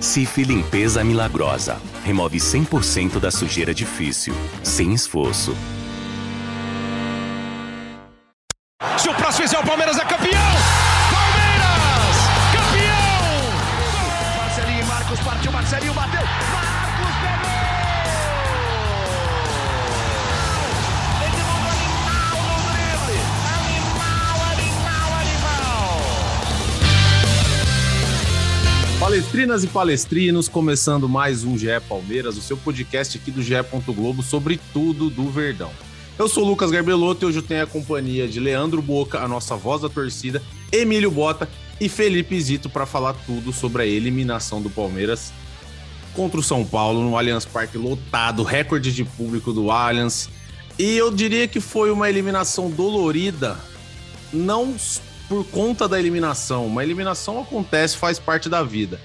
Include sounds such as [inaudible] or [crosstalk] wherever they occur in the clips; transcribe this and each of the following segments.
Cif Limpeza Milagrosa. Remove 100% da sujeira difícil, sem esforço. Palestrinas e palestrinos, começando mais um GE Palmeiras, o seu podcast aqui do GE. Globo sobre tudo do Verdão. Eu sou o Lucas Garbelotto e hoje eu tenho a companhia de Leandro Boca, a nossa voz da torcida, Emílio Bota e Felipe Zito para falar tudo sobre a eliminação do Palmeiras contra o São Paulo no Allianz Parque lotado, recorde de público do Allianz. E eu diria que foi uma eliminação dolorida, não por conta da eliminação. Uma eliminação acontece, faz parte da vida.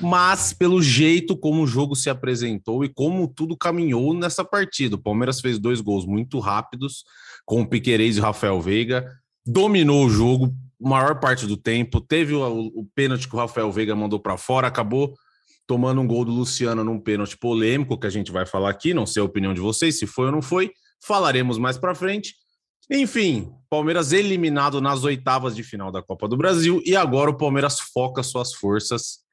Mas pelo jeito como o jogo se apresentou e como tudo caminhou nessa partida. O Palmeiras fez dois gols muito rápidos, com o Piquerez e o Rafael Veiga, dominou o jogo maior parte do tempo, teve o, o pênalti que o Rafael Veiga mandou para fora, acabou tomando um gol do Luciano num pênalti polêmico, que a gente vai falar aqui, não sei a opinião de vocês, se foi ou não foi, falaremos mais para frente. Enfim, Palmeiras eliminado nas oitavas de final da Copa do Brasil e agora o Palmeiras foca suas forças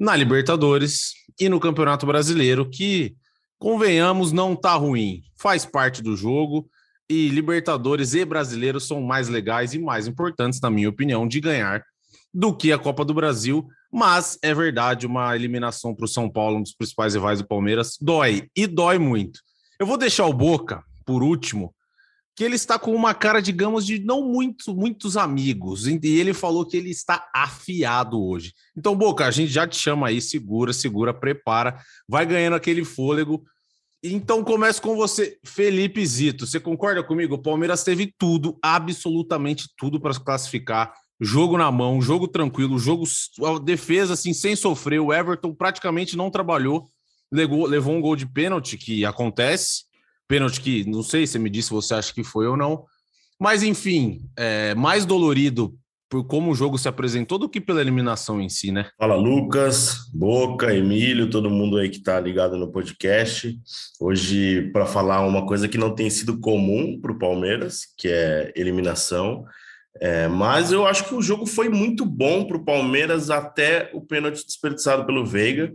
na Libertadores e no Campeonato Brasileiro, que, convenhamos, não tá ruim. Faz parte do jogo e Libertadores e Brasileiros são mais legais e mais importantes, na minha opinião, de ganhar do que a Copa do Brasil. Mas é verdade, uma eliminação para o São Paulo, um dos principais rivais do Palmeiras, dói e dói muito. Eu vou deixar o Boca, por último, que ele está com uma cara, digamos, de não muito, muitos amigos. E ele falou que ele está afiado hoje. Então, Boca, a gente já te chama aí, segura, segura, prepara, vai ganhando aquele fôlego. Então, começo com você, Felipe Zito. Você concorda comigo? O Palmeiras teve tudo, absolutamente tudo para se classificar. Jogo na mão, jogo tranquilo, jogo a defesa assim sem sofrer. O Everton praticamente não trabalhou, levou, levou um gol de pênalti que acontece Pênalti que não sei se me disse se você acha que foi ou não. Mas, enfim, é mais dolorido por como o jogo se apresentou do que pela eliminação em si, né? Fala, Lucas, Boca, Emílio, todo mundo aí que está ligado no podcast. Hoje, para falar uma coisa que não tem sido comum para o Palmeiras, que é eliminação. É, mas eu acho que o jogo foi muito bom para o Palmeiras até o pênalti desperdiçado pelo Veiga.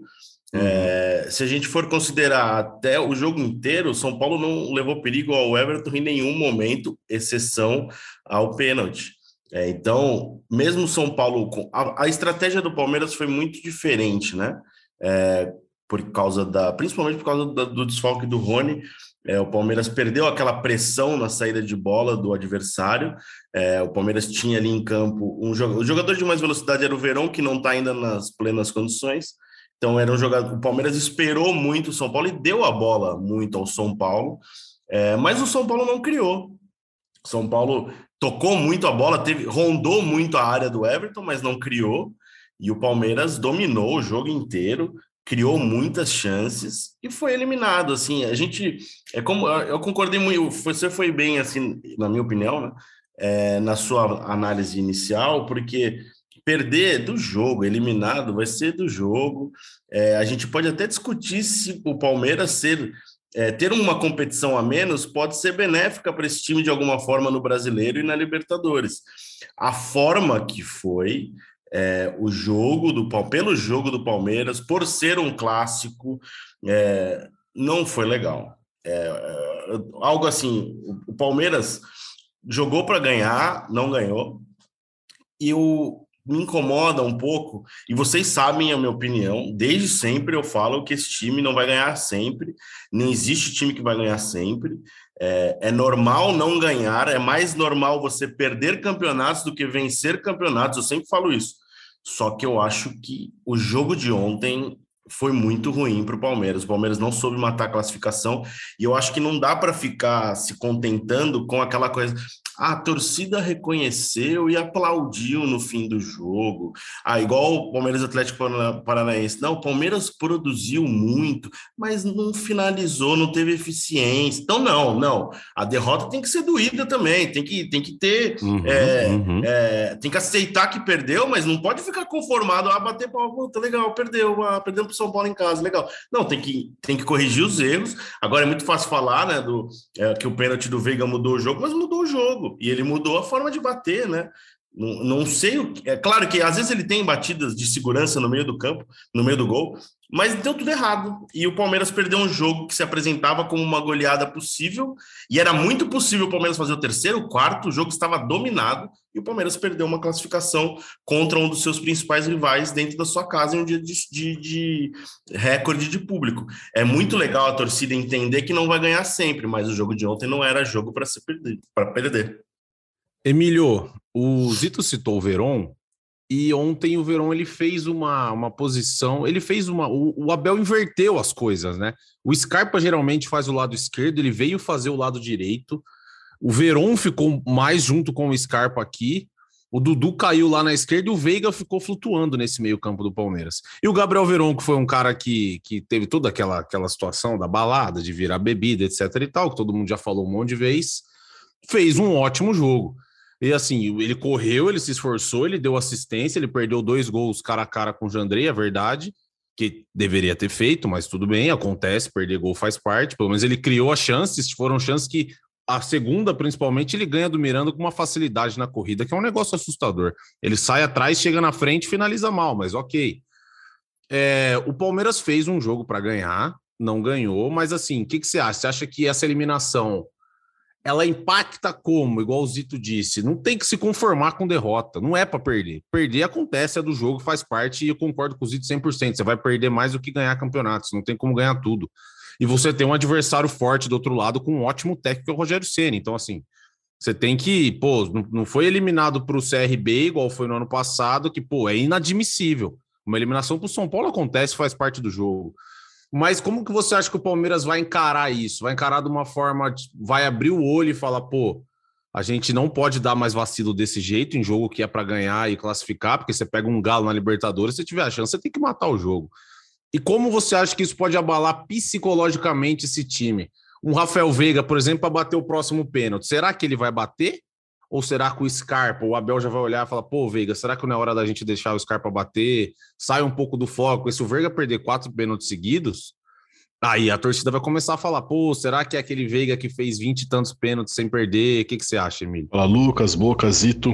É, se a gente for considerar até o jogo inteiro, o São Paulo não levou perigo ao Everton em nenhum momento, exceção ao pênalti. É, então, mesmo São Paulo, a, a, estratégia do Palmeiras foi muito diferente, né? É, por causa da, principalmente por causa da, do desfalque do Rony. É, o Palmeiras perdeu aquela pressão na saída de bola do adversário. É, o Palmeiras tinha ali em campo um jogador, o jogador de mais velocidade era o Verão, que não está ainda nas plenas condições. Então era um jogador. O Palmeiras esperou muito o São Paulo e deu a bola muito ao São Paulo, é, mas o São Paulo não criou. O São Paulo tocou muito a bola, teve, rondou muito a área do Everton, mas não criou. E o Palmeiras dominou o jogo inteiro, criou muitas chances e foi eliminado. Assim, a gente é como eu concordei muito. Você foi bem assim, na minha opinião, né? É, na sua análise inicial, porque perder do jogo, eliminado, vai ser do jogo. É, a gente pode até discutir se o Palmeiras ser é, ter uma competição a menos pode ser benéfica para esse time de alguma forma no Brasileiro e na Libertadores. A forma que foi é, o jogo do pelo jogo do Palmeiras, por ser um clássico, é, não foi legal. É, é, algo assim, o Palmeiras jogou para ganhar, não ganhou. E o, me incomoda um pouco, e vocês sabem a minha opinião, desde sempre eu falo que esse time não vai ganhar sempre, não existe time que vai ganhar sempre. É, é, normal não ganhar, é mais normal você perder campeonatos do que vencer campeonatos, eu sempre falo isso. Só que eu acho que o jogo de ontem foi muito ruim para o Palmeiras. O Palmeiras não soube matar a classificação e eu acho que não dá para ficar se contentando com aquela coisa. A torcida reconheceu e aplaudiu no fim do jogo. Ah, igual o Palmeiras Atlético Paranaense. Não, o Palmeiras produziu muito, mas não finalizou, não teve eficiência. Então, não, não. A derrota tem que ser doída também, tem que, tem que ter. Uhum, é, uhum. É, tem que aceitar que perdeu, mas não pode ficar conformado a ah, bater palma, tá legal, perdeu, ah, perdemos pro São Paulo em casa, legal. Não, tem que, tem que corrigir os erros. Agora é muito fácil falar, né, do, é, que o pênalti do Veiga mudou o jogo, mas mudou o jogo. E ele mudou a forma de bater, né? Não, não sei o que. É claro que às vezes ele tem batidas de segurança no meio do campo, no meio do gol, mas deu tudo errado. E o Palmeiras perdeu um jogo que se apresentava como uma goleada possível, e era muito possível o Palmeiras fazer o terceiro, o quarto, o jogo estava dominado, e o Palmeiras perdeu uma classificação contra um dos seus principais rivais dentro da sua casa em um dia de, de, de recorde de público. É muito legal a torcida entender que não vai ganhar sempre, mas o jogo de ontem não era jogo para perder, para perder. Emílio, o Zito citou o Veron e ontem o Veron ele fez uma, uma posição, ele fez uma. O, o, Abel inverteu as coisas, né? O Scarpa geralmente faz o lado esquerdo, ele veio fazer o lado direito. O Veron ficou mais junto com o Scarpa aqui. O Dudu caiu lá na esquerda e o Veiga ficou flutuando nesse meio-campo do Palmeiras. E o Gabriel Veron, que foi um cara que, que teve toda aquela, aquela situação da balada, de virar bebida, etc e tal, que todo mundo já falou um monte de vezes, fez um ótimo jogo. E assim, ele correu, ele se esforçou, ele deu assistência, ele perdeu dois gols cara a cara com o Jandrei, é verdade, que deveria ter feito, mas tudo bem, acontece, perder gol faz parte. Pelo menos ele criou as chances, foram chances que a segunda, principalmente, ele ganha do Miranda com uma facilidade na corrida, que é um negócio assustador. Ele sai atrás, chega na frente, finaliza mal, mas ok. É, o Palmeiras fez um jogo para ganhar, não ganhou, mas assim, o que, que você acha? Você acha que essa eliminação ela impacta como, igual o Zito disse, não tem que se conformar com derrota, não é para perder. Perder acontece, é do jogo, faz parte, e eu concordo com o Zito 100%. Você vai perder mais do que ganhar campeonatos, não tem como ganhar tudo. E você tem um adversário forte do outro lado com um ótimo técnico, que é o Rogério Ceni. Então, assim, você tem que, pô, não foi eliminado para o CRB igual foi no ano passado, que, pô, é inadmissível. Uma eliminação para o São Paulo acontece, faz parte do jogo. Mas como que você acha que o Palmeiras vai encarar isso? Vai encarar de uma forma, vai abrir o olho e falar, pô, a gente não pode dar mais vacilo desse jeito em jogo que é para ganhar e classificar, porque você pega um galo na Libertadores, se tiver a chance, você tem que matar o jogo. E como você acha que isso pode abalar psicologicamente esse time? Um Rafael Veiga, por exemplo, para bater o próximo pênalti, será que ele vai bater? Ou será que o Scarpa, o Abel já vai olhar e falar, pô, Veiga, será que não é hora da gente deixar o Scarpa bater? Sai um pouco do foco. E se o Veiga perder quatro pênaltis seguidos, aí a torcida vai começar a falar, pô, será que é aquele Veiga que fez 20 e tantos pênaltis sem perder? O que, que você acha, Emílio? Fala, Lucas, Boca, Zito.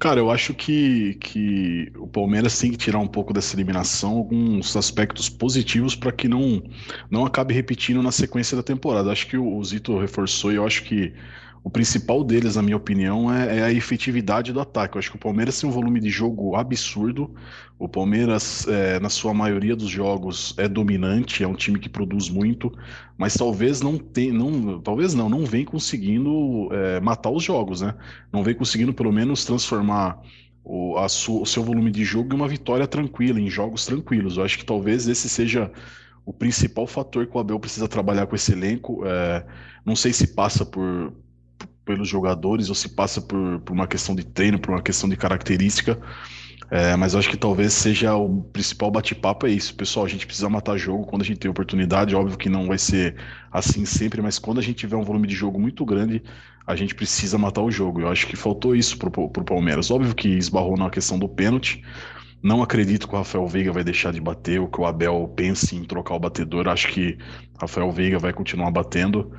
Cara, eu acho que, que o Palmeiras tem que tirar um pouco dessa eliminação alguns aspectos positivos para que não, não acabe repetindo na sequência da temporada. Acho que o, o Zito reforçou e eu acho que o principal deles, na minha opinião, é, é, a efetividade do ataque. Eu acho que o Palmeiras tem um volume de jogo absurdo. O Palmeiras, é, na sua maioria dos jogos, é dominante, é um time que produz muito, mas talvez não tem, não, talvez não, não vem conseguindo é, matar os jogos, né? Não vem conseguindo pelo menos transformar o, o seu volume de jogo em uma vitória tranquila, em jogos tranquilos. Eu acho que talvez esse seja o principal fator que o Abel precisa trabalhar com esse elenco. É, não sei se passa por pelos jogadores ou se passa por, por uma questão de treino, por uma questão de característica. É, mas acho que talvez seja o principal bate-papo é isso. Pessoal, a gente precisa matar jogo quando a gente tem oportunidade. Óbvio que não vai ser assim sempre, mas quando a gente tiver um volume de jogo muito grande, a gente precisa matar o jogo. Eu acho que faltou isso pro, pro Palmeiras. Óbvio que esbarrou na questão do pênalti. Não acredito que o Rafael Veiga vai deixar de bater, ou que o Abel pense em trocar o batedor. Acho que Rafael Veiga vai continuar batendo.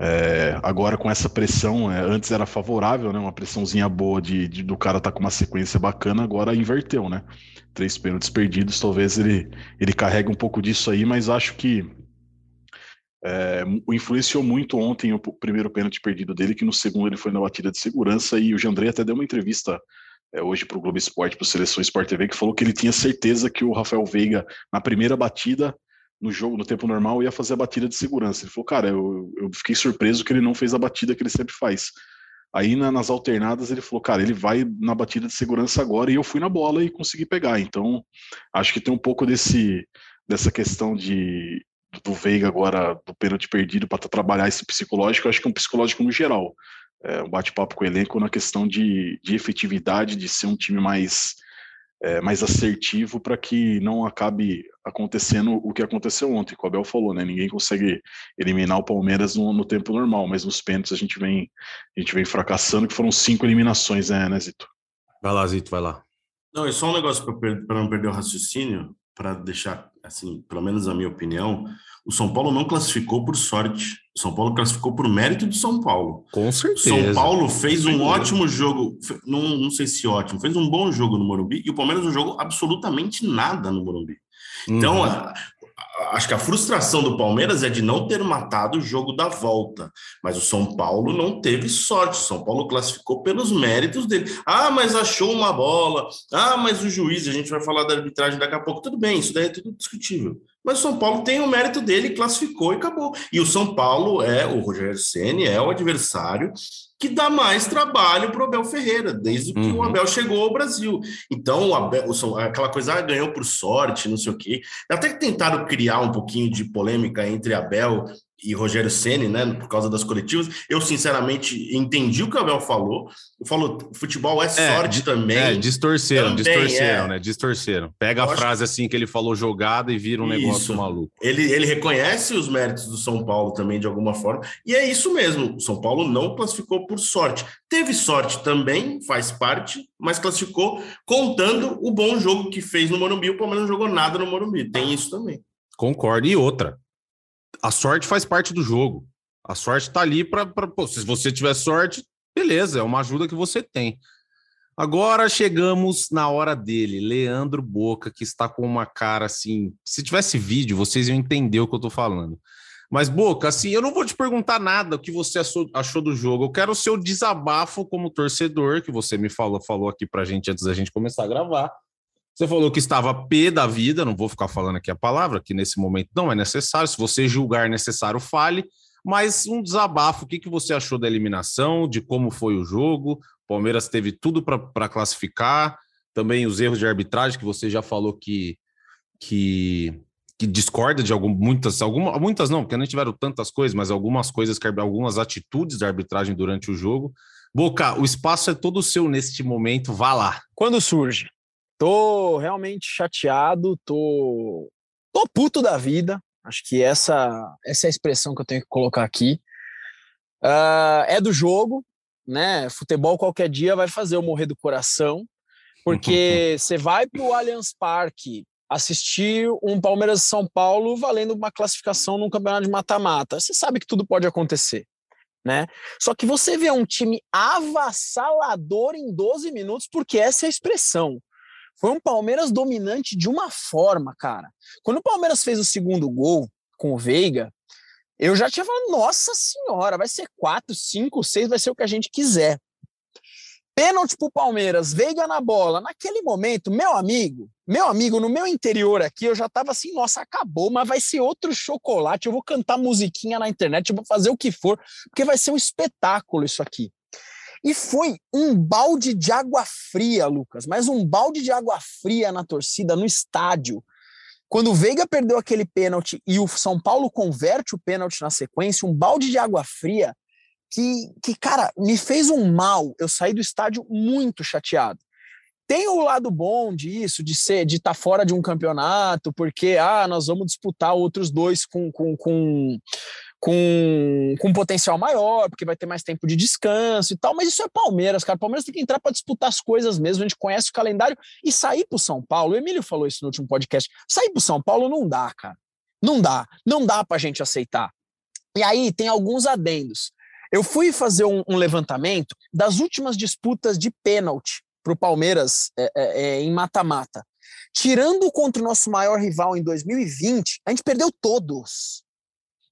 É, agora com essa pressão, é, antes era favorável, né? Uma pressãozinha boa de, de, do cara tá com uma sequência bacana, agora inverteu, né? Três pênaltis perdidos, talvez ele, ele carregue um pouco disso aí, mas acho que é, influenciou muito ontem o primeiro pênalti perdido dele, que no segundo ele foi na batida de segurança, e o Jandrei até deu uma entrevista é, hoje para o Globo Esporte, para o Seleção Sport TV, que falou que ele tinha certeza que o Rafael Veiga, na primeira batida, no jogo, no tempo normal, ia fazer a batida de segurança. Ele falou, cara, eu, eu fiquei surpreso que ele não fez a batida que ele sempre faz. Aí na, nas alternadas ele falou, cara, ele vai na batida de segurança agora e eu fui na bola e consegui pegar. Então, acho que tem um pouco desse dessa questão de do Veiga agora do pênalti perdido para trabalhar esse psicológico, acho que é um psicológico no geral. é, um bate-papo com o elenco na questão de, de efetividade, de ser um time mais, é, mais assertivo para que não acabe acontecendo o que aconteceu ontem, que o Abel falou, né? Ninguém consegue eliminar o Palmeiras no, no tempo normal, mas nos pênaltis a gente vem a gente vem fracassando, que foram cinco eliminações, né, né Zito? Vai lá, Zito, vai lá. Não, é só um negócio para não perder o raciocínio, para deixar, assim, pelo menos a minha opinião, o São Paulo não classificou por sorte. O São Paulo classificou por mérito do São Paulo. Com certeza. São Paulo fez um ótimo jogo, não, não sei se ótimo, fez um bom jogo no Morumbi e o Palmeiras não jogou absolutamente nada no Morumbi. Então, uhum acho que a frustração do Palmeiras é de não ter matado o jogo da volta. Mas o São Paulo não teve sorte. O São Paulo classificou pelos méritos dele. Ah, mas achou uma bola. Ah, mas o juiz, a gente vai falar da arbitragem daqui a pouco. Tudo bem, isso daí é tudo discutível. Mas o São Paulo tem o mérito dele, classificou e acabou. E o São Paulo é, o Rogério Ceni é o adversário que dá mais trabalho para o Abel Ferreira, desde que uhum. o Abel chegou ao Brasil. Então, o Abel, aquela coisa, ah, ganhou por sorte, não sei o quê. Até que tentaram criar um pouquinho de polêmica entre Abel e Rogério Ceni, né, por causa das coletivas. Eu sinceramente entendi o que o Abel falou. Falou, futebol é, é sorte é, também. É, distorceram, também, distorceram, é. né? Distorceram. Pega Eu a frase assim que ele falou jogada e vira um isso. negócio maluco. Ele, ele reconhece os méritos do São Paulo também de alguma forma. E é isso mesmo. O São Paulo não classificou por sorte. Teve sorte também, faz parte, mas classificou contando o bom jogo que fez no Morumbi. O Palmeiras não jogou nada no Morumbi. Tem isso também. Concordo. E outra, a sorte faz parte do jogo. A sorte está ali para. Se você tiver sorte, beleza, é uma ajuda que você tem. Agora chegamos na hora dele, Leandro Boca, que está com uma cara assim. Se tivesse vídeo, vocês iam entender o que eu estou falando. Mas, Boca, assim, eu não vou te perguntar nada o que você achou do jogo. Eu quero o seu desabafo como torcedor, que você me falou, falou aqui pra gente antes da gente começar a gravar. Você falou que estava pé da vida, não vou ficar falando aqui a palavra, que nesse momento não é necessário. Se você julgar necessário, fale. Mas um desabafo, o que, que você achou da eliminação, de como foi o jogo? Palmeiras teve tudo para classificar, também os erros de arbitragem, que você já falou que, que, que discorda de algum, muitas, alguma, muitas não, porque não tiveram tantas coisas, mas algumas coisas, algumas atitudes da arbitragem durante o jogo. Boca, o espaço é todo seu neste momento, vá lá. Quando surge? Tô realmente chateado, tô, tô puto da vida. Acho que essa, essa é a expressão que eu tenho que colocar aqui. Uh, é do jogo, né? Futebol qualquer dia vai fazer eu morrer do coração, porque [laughs] você vai para o Allianz Parque assistir um Palmeiras São Paulo valendo uma classificação num campeonato de mata-mata. Você sabe que tudo pode acontecer. Né? Só que você vê um time avassalador em 12 minutos, porque essa é a expressão. Foi um Palmeiras dominante de uma forma, cara. Quando o Palmeiras fez o segundo gol com o Veiga, eu já tinha falado, nossa senhora, vai ser quatro, cinco, seis, vai ser o que a gente quiser. Pênalti pro Palmeiras, Veiga na bola. Naquele momento, meu amigo, meu amigo, no meu interior aqui, eu já tava assim, nossa, acabou, mas vai ser outro chocolate. Eu vou cantar musiquinha na internet, eu vou fazer o que for, porque vai ser um espetáculo isso aqui. E foi um balde de água fria, Lucas, mas um balde de água fria na torcida, no estádio. Quando o Veiga perdeu aquele pênalti e o São Paulo converte o pênalti na sequência, um balde de água fria que, que, cara, me fez um mal. Eu saí do estádio muito chateado. Tem o lado bom disso, de ser, de estar tá fora de um campeonato, porque ah, nós vamos disputar outros dois com, com, com com, com potencial maior, porque vai ter mais tempo de descanso e tal, mas isso é Palmeiras, cara. Palmeiras tem que entrar para disputar as coisas mesmo, a gente conhece o calendário e sair para São Paulo. O Emílio falou isso no último podcast. Sair para São Paulo não dá, cara. Não dá. Não dá para a gente aceitar. E aí tem alguns adendos. Eu fui fazer um, um levantamento das últimas disputas de pênalti para o Palmeiras é, é, é, em mata-mata. Tirando contra o nosso maior rival em 2020, a gente perdeu todos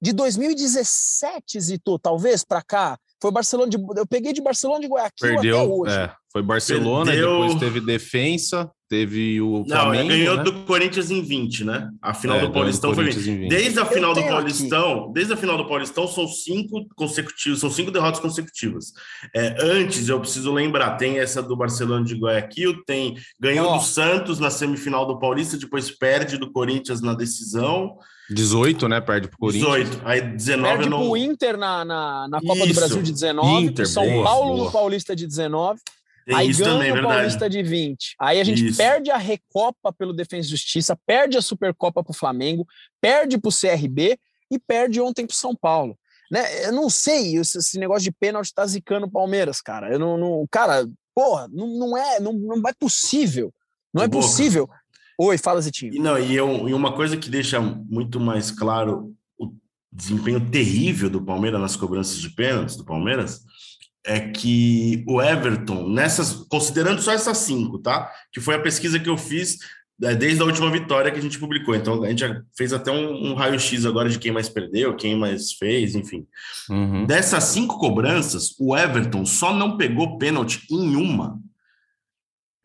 de 2017, Zito, talvez, para cá, foi Barcelona de. Eu peguei de Barcelona de Guayaquil Perdeu, até hoje. É, foi Barcelona, Perdeu. depois teve defensa. teve o Flamengo. Não, ganhou né? do Corinthians em 20, né? A final É, do Paulistão foi Corinthians em 20. Desde a final do Paulistão, desde a final do Paulistão são cinco consecutivos, são cinco derrotas consecutivas. É, antes, eu preciso lembrar, tem essa do Barcelona de Guayaquil, tem ganhou Ó. do Santos na semifinal do Paulista, depois perde do Corinthians na decisão. 18, né? Perde pro Corinthians. 18, aí 19 Perde não. pro Inter na, na, na Copa do Isso. Brasil de 19, Inter, São boa, Paulo boa. no Paulista de 19, Tem aí isso ganha também, o verdade. Paulista de 20. Aí a gente Isso. perde a Recopa pelo Defesa e Justiça, perde a Supercopa pro Flamengo, perde pro CRB e perde ontem pro São Paulo. Né? Eu não sei, esse, negócio de pênalti tá zicando o Palmeiras, cara. Eu não, não- cara, porra, não, não é, não, não é possível. Não é possível. Oi, fala, Zetinho. E, não, e, eu- e uma coisa que deixa muito mais claro o desempenho terrível do Palmeiras nas cobranças de pênaltis do Palmeiras é que o Everton, nessas, considerando só essas cinco, tá? Que foi a pesquisa que eu fiz é, desde a última vitória que a gente publicou. Então a gente já fez até um, um raio-x agora de quem mais perdeu, quem mais fez, enfim. Uhum. Dessas cinco cobranças, o Everton só não pegou pênalti em uma.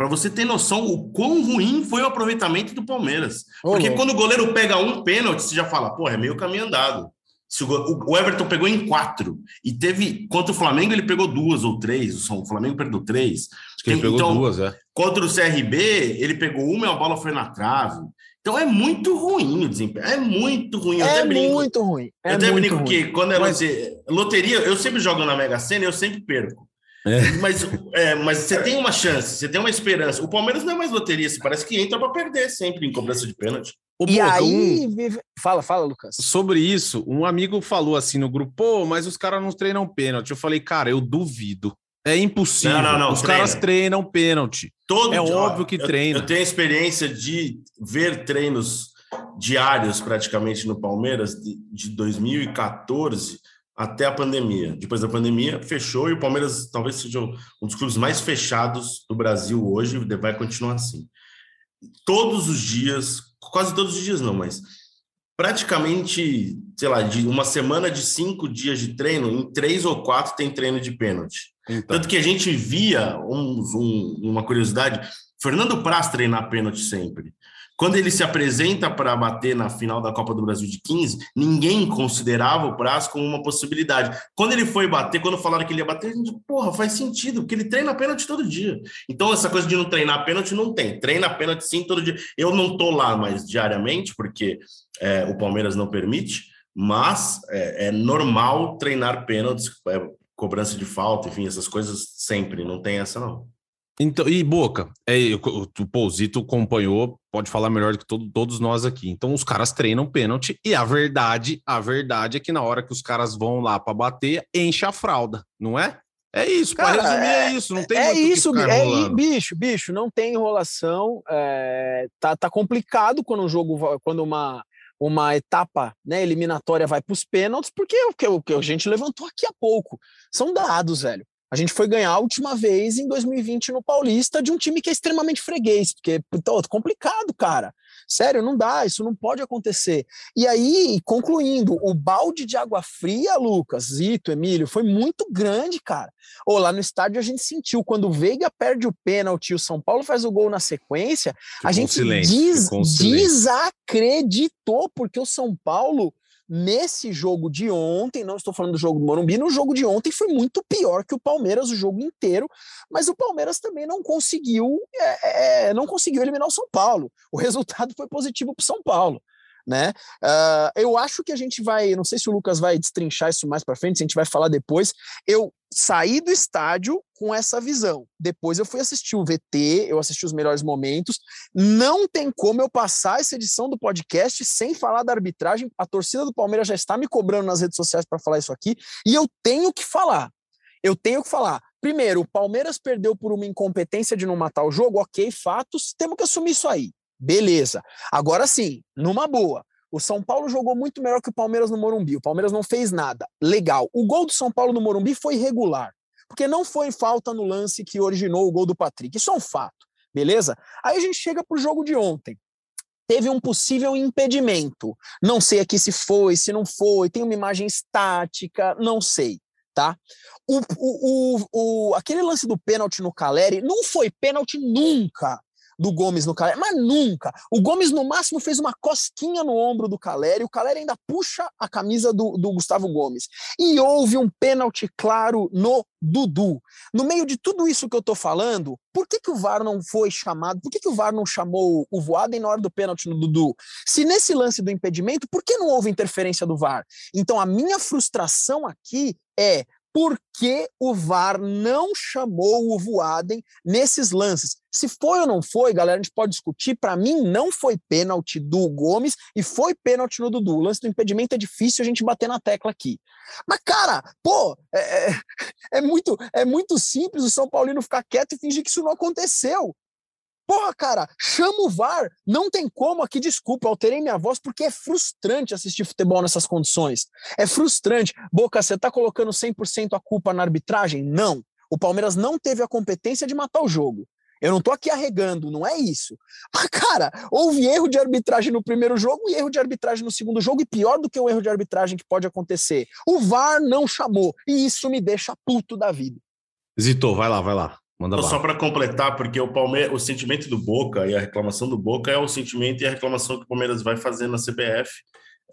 Para você ter noção o quão ruim foi o aproveitamento do Palmeiras. Porque quando o goleiro pega um pênalti, você já fala, porra, é meio caminho andado. Se o, Everton pegou em quatro e teve contra o Flamengo ele pegou duas ou três. O Flamengo perdeu três. Acho que ele pegou Então, duas, é. Contra o CRB ele pegou uma e a bola foi na trave. Então é muito ruim o desempenho. É muito ruim. Eu É até brinco. muito ruim. É eu até brinco ruim. que quando é Mas- lote- loteria, eu sempre jogo na Mega Sena e eu sempre perco. É. Mas, é, mas você tem uma chance, você tem uma esperança. O Palmeiras não é mais loteria, você parece que entra para perder sempre em cobrança de pênalti. Ô, E Boca, aí, um- fala, fala, Lucas. sobre isso, um amigo falou assim no grupo, pô, mas os caras não treinam pênalti. Eu falei, cara, eu duvido. É impossível. Não, não, não, os treina. caras treinam pênalti. Todo É dia- óbvio que eu- treina. Eu tenho a experiência de ver treinos diários praticamente no Palmeiras de, de 2014 até a pandemia. Depois da pandemia, fechou e o Palmeiras talvez seja um dos clubes mais fechados do Brasil hoje, vai continuar assim. Todos os dias, quase todos os dias não, mas praticamente, sei lá, de uma semana de cinco dias de treino, em três ou quatro tem treino de pênalti. Então, Tanto que a gente via um- um- uma curiosidade: Fernando Praz treinar pênalti sempre. Quando ele se apresenta para bater na final da Copa do Brasil de 15, ninguém considerava o Praz como uma possibilidade. Quando ele foi bater, quando falaram que ele ia bater, a gente, porra, faz sentido, porque ele treina pênalti todo dia. Então, essa coisa de não treinar pênalti não tem. Treina pênalti sim todo dia. Eu não tô lá mais diariamente, porque é, o Palmeiras não permite, mas é, é normal treinar pênaltis, é, cobrança de falta, enfim, essas coisas sempre, não tem essa não. Então, e Boca, é, eu- o Pousito acompanhou, pode falar melhor do que todo- todos nós aqui. Então, os caras treinam pênalti e a verdade, a verdade é que na hora que os caras vão lá para bater, enche a fralda, não é? É isso, para resumir é, isso, não tem é muito o que isso, é, enrolando. bicho, bicho, não tem enrolação. é, tá, tá complicado quando um jogo, quando uma, uma etapa né, eliminatória vai para os pênaltis, porque o que, o que a gente levantou aqui há pouco são dados, velho. A gente foi ganhar a última vez em 2020 no Paulista de um time que é extremamente freguês, porque então, complicado, cara. Sério, não dá, isso não pode acontecer. E aí, concluindo, o balde de água fria, Lucas, Zito, Emílio, foi muito grande, cara. Ou lá no estádio a gente sentiu, quando o Veiga perde o pênalti e o São Paulo faz o gol na sequência, Ficou a gente silêncio, des- desacreditou, porque o São Paulo, nesse jogo de ontem, não estou falando do jogo do Morumbi, no jogo de ontem foi muito pior que o Palmeiras o jogo inteiro, mas o Palmeiras também não conseguiu, é, é, não conseguiu eliminar o São Paulo. O [laughs] resultado foi positivo para o São Paulo. Né? Ah, eu acho que a gente vai, não sei se o Lucas vai destrinchar isso mais para frente, se a gente vai falar depois. Eu saí do estádio com essa visão. Depois eu fui assistir o VT, eu assisti os melhores momentos. Não tem como eu passar essa edição do podcast sem falar da arbitragem. A torcida do Palmeiras já está me cobrando nas redes sociais para falar isso aqui, e eu tenho que falar. Eu tenho que falar. Primeiro, o Palmeiras perdeu por uma incompetência de não matar o jogo, ok, fatos, temos que assumir isso aí. Beleza. Agora sim, numa boa. O São Paulo jogou muito melhor que o Palmeiras no Morumbi. O Palmeiras não fez nada. Legal. O gol do São Paulo no Morumbi foi irregular, porque não foi falta no lance que originou o gol do Patrick. Isso é um fato. Beleza? Aí a gente chega para o jogo de ontem. Teve um possível impedimento. Não sei aqui se foi, se não foi, tem uma imagem estática, não sei, tá? O, o, o, o, aquele lance do pênalti no Caleri não foi pênalti nunca. Do Gomes no Caleri, mas nunca. O Gomes, no máximo, fez uma cosquinha no ombro do Caleri, o Caleri ainda puxa a camisa do, do Gustavo Gomes. E houve um pênalti claro no Dudu. No meio de tudo isso que eu tô falando, por que, que o VAR não foi chamado? Por que, que o VAR não chamou o Voaden na hora do pênalti no Dudu? Se nesse lance do impedimento, por que não houve interferência do VAR? Então, a minha frustração aqui é por que o VAR não chamou o Voaden nesses lances. Se foi ou não foi, galera, a gente pode discutir. Para mim, não foi pênalti do Gomes e foi pênalti no Dudu. O lance do impedimento é difícil a gente bater na tecla aqui. Mas, cara, pô, é, é, é muito, é muito simples o São Paulino ficar quieto e fingir que isso não aconteceu. Porra, cara, chama o VAR. Não tem como aqui, desculpa, alterei minha voz porque é frustrante assistir futebol nessas condições. É frustrante. Boca, você tá colocando 100% a culpa na arbitragem? Não. O Palmeiras não teve a competência de matar o jogo. Eu não tô aqui arregando, não é isso. Mas, [laughs] cara, houve erro de arbitragem no primeiro jogo e erro de arbitragem no segundo jogo, e pior do que o erro de arbitragem que pode acontecer. O VAR não chamou, e isso me deixa puto da vida. Zito, vai lá, vai lá. Manda Só para completar, porque o Palmeiras, o sentimento do Boca e a reclamação do Boca é o sentimento e a reclamação que o Palmeiras vai fazer na CBF.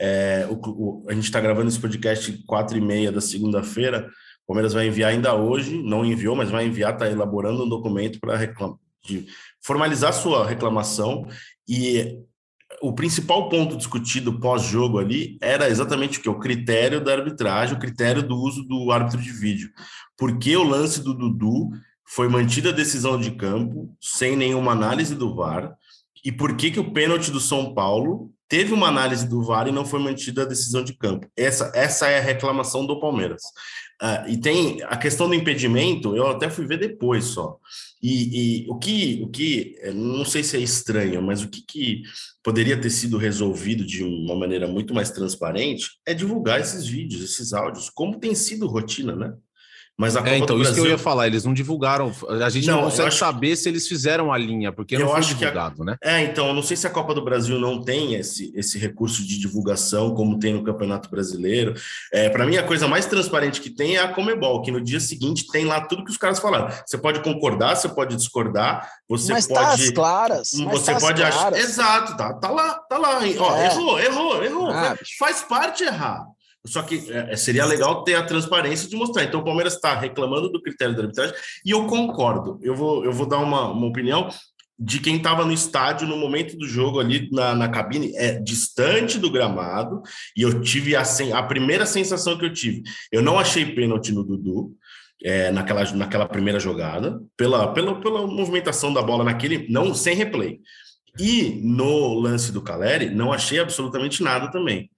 É, o, o, a gente está gravando esse podcast quatro e meia da segunda-feira. O Palmeiras vai enviar ainda hoje, não enviou, mas vai enviar, está elaborando um documento para formalizar sua reclamação. E o principal ponto discutido pós-jogo ali era exatamente o que? O critério da arbitragem, o critério do uso do árbitro de vídeo. Porque o lance do Dudu foi mantida a decisão de campo sem nenhuma análise do VAR e por que que o pênalti do São Paulo teve uma análise do VAR e não foi mantida a decisão de campo. Essa, essa é a reclamação do Palmeiras. Uh, e tem a questão do impedimento, eu até fui ver depois só. E, e o que, o que, eh, não sei se é estranho, mas o que, que poderia ter sido resolvido de uma maneira muito mais transparente é divulgar esses vídeos, esses áudios, como tem sido rotina, né? Mas a é, Copa é, então, isso Brasil... que eu ia falar, eles não divulgaram. A gente não, não consegue saber se eles fizeram a linha, porque eu não foi acho divulgado, que a... né? É, então, eu não sei se a Copa do Brasil não tem esse, esse recurso de divulgação, como tem no Campeonato Brasileiro. É, Para mim, a coisa mais transparente que tem é a Comebol, que no dia seguinte tem lá tudo que os caras falaram. Você pode concordar, você pode discordar, você mas pode. Tá as claras. Você tá pode achar. Exato, tá, tá lá, tá lá. Ó, é. Errou, errou, errou. Ah, Faz parte errar. Só que é, seria legal ter a transparência de mostrar. Então, o Palmeiras está reclamando do critério da arbitragem e eu concordo. Eu vou, eu vou dar uma, uma opinião de quem estava no estádio no momento do jogo ali na, na cabine, é distante do gramado, e eu tive a, a primeira sensação que eu tive. Eu não achei pênalti no Dudu. É, naquela, naquela primeira jogada, pela, pela, pela movimentação da bola naquele, não sem replay. E no lance do Caleri, não achei absolutamente nada também.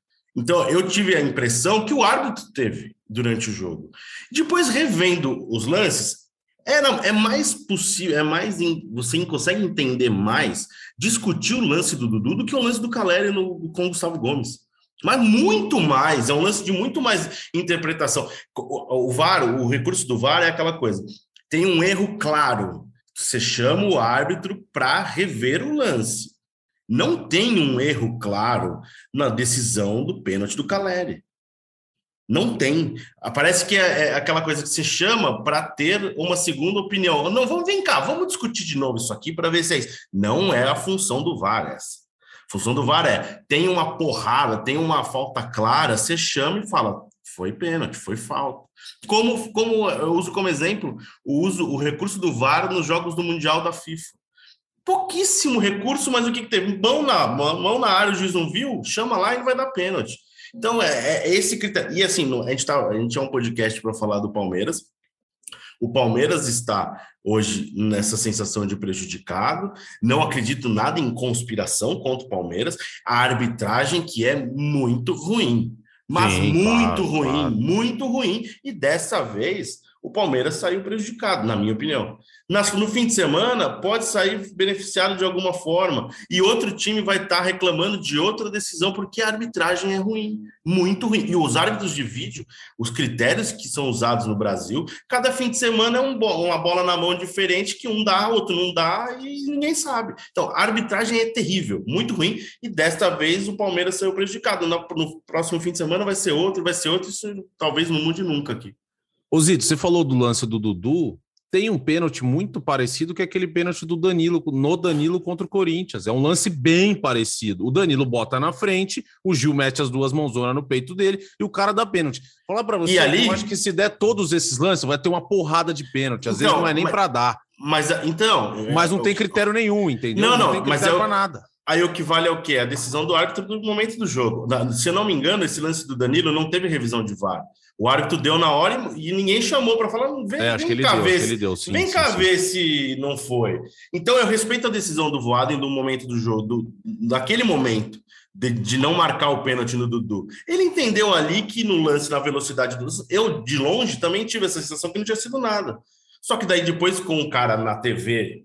Então, eu tive a impressão que o árbitro teve durante o jogo. Depois, revendo os lances, é, não, é mais possível, é mais. Você consegue entender mais, discutir o lance do Dudu do que o lance do Caleri no, com o Gustavo Gomes. Mas muito mais, é um lance de muito mais interpretação. O, o VAR, o recurso do VAR é aquela coisa: tem um erro claro. Você chama o árbitro para rever o lance não tem um erro claro na decisão do pênalti do Caleri. Não tem. Parece que é, é aquela coisa que se chama para ter uma segunda opinião. Não, vamos vem cá, vamos discutir de novo isso aqui para ver se é isso. Não é a função do VAR essa. A função do VAR é tem uma porrada, tem uma falta clara, você chama e fala foi pênalti, foi falta. Como, como eu uso como exemplo o uso o recurso do VAR nos jogos do Mundial da FIFA pouquíssimo recurso, mas o que, que teve? Mão na, mão na área, o juiz não viu, chama lá e vai dar pênalti. Então, é, é esse critério. E assim, a gente, tá, a gente é um podcast para falar do Palmeiras. O Palmeiras está hoje nessa sensação de prejudicado. Não acredito nada em conspiração contra o Palmeiras. A arbitragem que é muito ruim, mas Sim, muito claro, ruim, claro. muito ruim. E dessa vez o Palmeiras saiu prejudicado, na minha opinião. No fim de semana, pode sair beneficiado de alguma forma, e outro time vai estar reclamando de outra decisão, porque a arbitragem é ruim, muito ruim. E os árbitros de vídeo, os critérios que são usados no Brasil, cada fim de semana é um, uma bola na mão diferente, que um dá, outro não dá, e ninguém sabe. Então, a arbitragem é terrível, muito ruim, e desta vez o Palmeiras saiu prejudicado. No, no próximo fim de semana vai ser outro, vai ser outro, isso talvez não mude nunca aqui. Ô Zito, você falou do lance do Dudu. tem um pênalti muito parecido que é aquele pênalti do Danilo, no Danilo contra o Corinthians. É um lance bem parecido. O Danilo bota na frente, o Gil mete as duas mãozonas no peito dele e o cara dá pênalti. Falar para você, E ali- eu acho que se der todos esses lances, vai ter uma porrada de pênalti. Às vezes Então, não é nem mas- para dar, Mas então. mas não eu- tem critério nenhum, entendeu? Não, não, tem mas critério eu- pra nada. Aí o que vale é o quê? A decisão do árbitro no momento do jogo. Se eu não me engano, esse lance do Danilo não teve revisão de VAR. O árbitro deu na hora e, ninguém chamou para falar. Vem, É, acho que vem ele cá deu, ver que se- ele deu, sim. Vem sim, cá sim. ver se não foi. Então eu respeito a decisão do Voaden no momento do jogo, do, daquele momento. De, de não marcar o pênalti no Dudu. Ele entendeu ali que no lance, na velocidade do lance, eu de longe também tive essa sensação que não tinha sido nada. Só que daí depois com o cara na TV,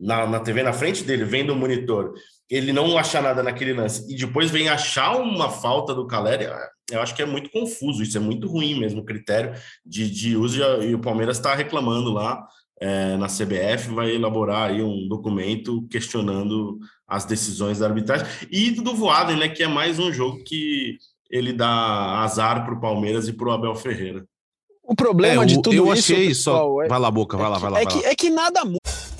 na, na TV na frente dele, vendo o monitor, ele não achar nada naquele lance e depois vem achar uma falta do Caleri, eu acho que é muito confuso, isso é muito ruim mesmo o critério de, de uso e o Palmeiras está reclamando lá é, na CBF, vai elaborar aí um documento questionando as decisões da arbitragem e do Voaden, né, que é mais um jogo que ele dá azar para o Palmeiras e para o Abel Ferreira. O problema É, de tudo eu isso, achei pessoal, só. é, Vai lá, boca, vai lá, é vai que- lá. é vai que, lá. é que nada.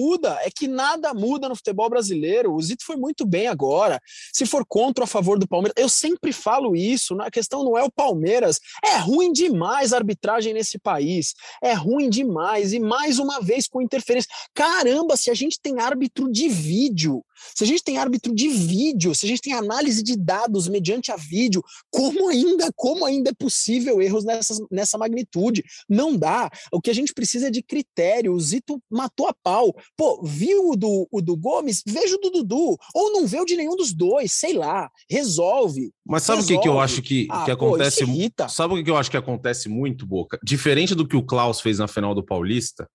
Muda é que nada muda no futebol brasileiro. O Zito foi muito bem agora. Se for contra ou a favor do Palmeiras, eu sempre falo isso. A questão não é o Palmeiras. É ruim demais a arbitragem nesse país. É ruim demais. E mais uma vez com interferência. Caramba, se a gente tem árbitro de vídeo, se a gente tem árbitro de vídeo, se a gente tem análise de dados mediante a vídeo, como ainda, como ainda é possível erros nessas, nessa magnitude? Não dá. O que a gente precisa é de critério. O Zito matou a pau. Pô, viu o do, o do Gomes? Veja o do Dudu. Ou não vê o de nenhum dos dois, sei lá. Resolve. Mas sabe o que, que eu acho que, Ah, que pô, acontece? irrita. sabe o que eu acho que acontece muito, Boca? Diferente do que o Klaus fez na final do Paulista,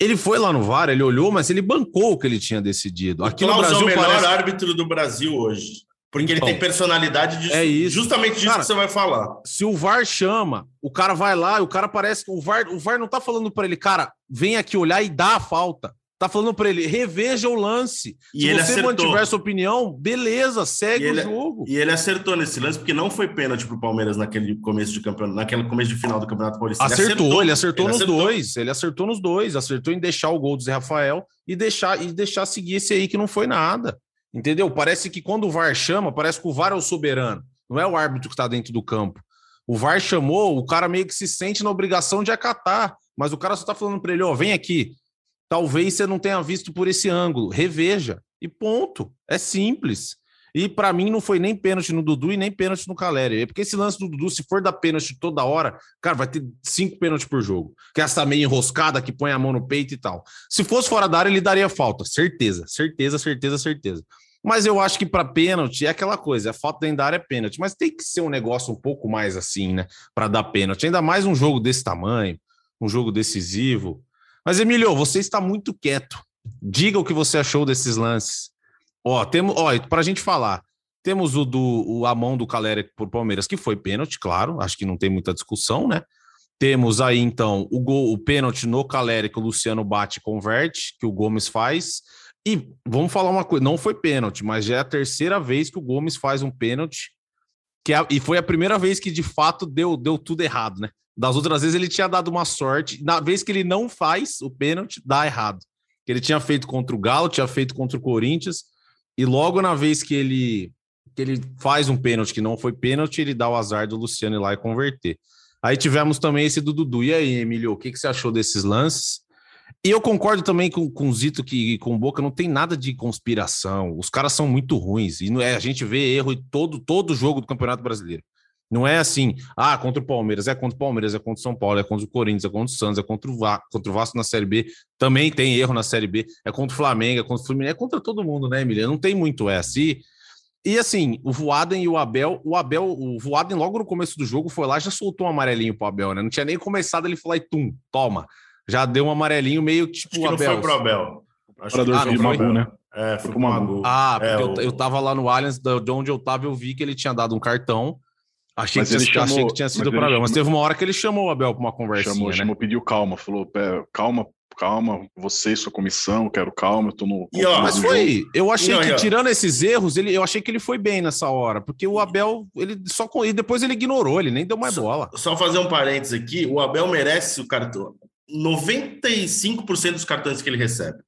ele foi lá no VAR, ele olhou, mas ele bancou o que ele tinha decidido. O Aqui no Klaus Brasil é o melhor parece... árbitro do Brasil hoje. Porque Então, ele tem personalidade de é isso. justamente disso Cara, que você vai falar. se o VAR chama, o cara vai lá o cara parece que o VAR, o VAR não tá falando para ele, cara, vem aqui olhar e dá a falta. Tá falando para ele, reveja o lance. E se ele você acertou. mantiver sua opinião, beleza, segue ele- o jogo. E ele acertou nesse lance, porque não foi pênalti pro Palmeiras naquele começo de campeonato, naquele começo de final do Campeonato Paulista. Acertou, ele acertou, ele nos acertou. dois. Ele acertou nos dois, acertou em deixar o gol do Zé Rafael e deixar e deixar seguir esse aí que não foi nada. Entendeu? Parece que quando o VAR chama, parece que o VAR é o soberano, não é o árbitro que está dentro do campo. O VAR chamou, o cara meio que se sente na obrigação de acatar, mas o cara só tá falando para ele, ó, vem aqui. Talvez você não tenha visto por esse ângulo, reveja e ponto. É simples. E para mim não foi nem pênalti no Dudu e nem pênalti no Caleri. É porque esse lance do Dudu, se for dar pênalti toda hora, cara, vai ter cinco pênaltis por jogo. Que é essa meio enroscada que põe a mão no peito e tal. Se fosse fora da área, ele daria falta. Certeza, certeza, certeza, certeza. Mas eu acho que para pênalti é aquela coisa, a falta dentro da área é pênalti, mas tem que ser um negócio um pouco mais assim, né, para dar pênalti. Ainda mais um jogo desse tamanho, um jogo decisivo. Mas Emílio, você está muito quieto. Diga o que você achou desses lances. Ó, temos, ó, para a gente falar, temos o do o, a mão do Caleri por Palmeiras, que foi pênalti, claro, acho que não tem muita discussão, né? Temos aí então o gol, o pênalti no Caleri que o Luciano bate e converte, que o Gomes faz. E vamos falar uma coisa, não foi pênalti, mas já é a terceira vez que o Gomes faz um pênalti, que é, e foi a primeira vez que de fato deu, deu tudo errado, né? Das outras vezes ele tinha dado uma sorte, na vez que ele não faz o pênalti, dá errado. Que ele tinha feito contra o Galo, tinha feito contra o Corinthians, e logo na vez que ele que ele faz um pênalti que não foi pênalti, ele dá o azar do Luciano ir lá e converter. Aí tivemos também esse do Dudu. E aí, Emílio, o que, que você achou desses lances? E eu concordo também com, com o Zito que com o Boca não tem nada de conspiração. Os caras são muito ruins. E não é, a gente vê erro em todo, todo jogo do Campeonato Brasileiro. Não é assim, ah, contra o Palmeiras, é contra o Palmeiras, é contra o São Paulo, é contra o Corinthians, é contra o Santos, é contra o, Va contra o Vasco na Série B. Também tem erro na Série B, é contra o Flamengo, é contra o Fluminense, é contra todo mundo, né, Emília? Não tem muito essa. E, e assim, o Voaden e o Abel, o Abel, o Voaden logo no começo do jogo foi lá já soltou um amarelinho pro Abel, né? Não tinha nem começado, ele falou e tum, toma. Já deu um amarelinho meio tipo Acho que não Abel. foi pro Abel. Acho Parador Ah, não foi? Mabu, né? É, foi com o Magu. Ah, porque É, eu, o- eu tava lá no Allianz, de onde eu tava, eu vi que ele tinha dado um cartão. Achei, Mas que, ele tinha, achei chamou- que tinha mas sido ele para Abel, mas chamou- teve uma hora que ele chamou o Abel pra uma conversinha, chamou, né? chamou, pediu calma, falou, "Pé, calma, calma, você e sua comissão, quero calma, eu tô no. E, ó, Mas do jogo." foi, eu achei Não, que e ó- tirando esses erros, ele, eu achei que ele foi bem nessa hora, porque o Abel, ele só com- e depois ele ignorou, ele nem deu mais bola. Só fazer um parênteses aqui, o Abel merece o cartão. 95% dos cartões que ele recebe.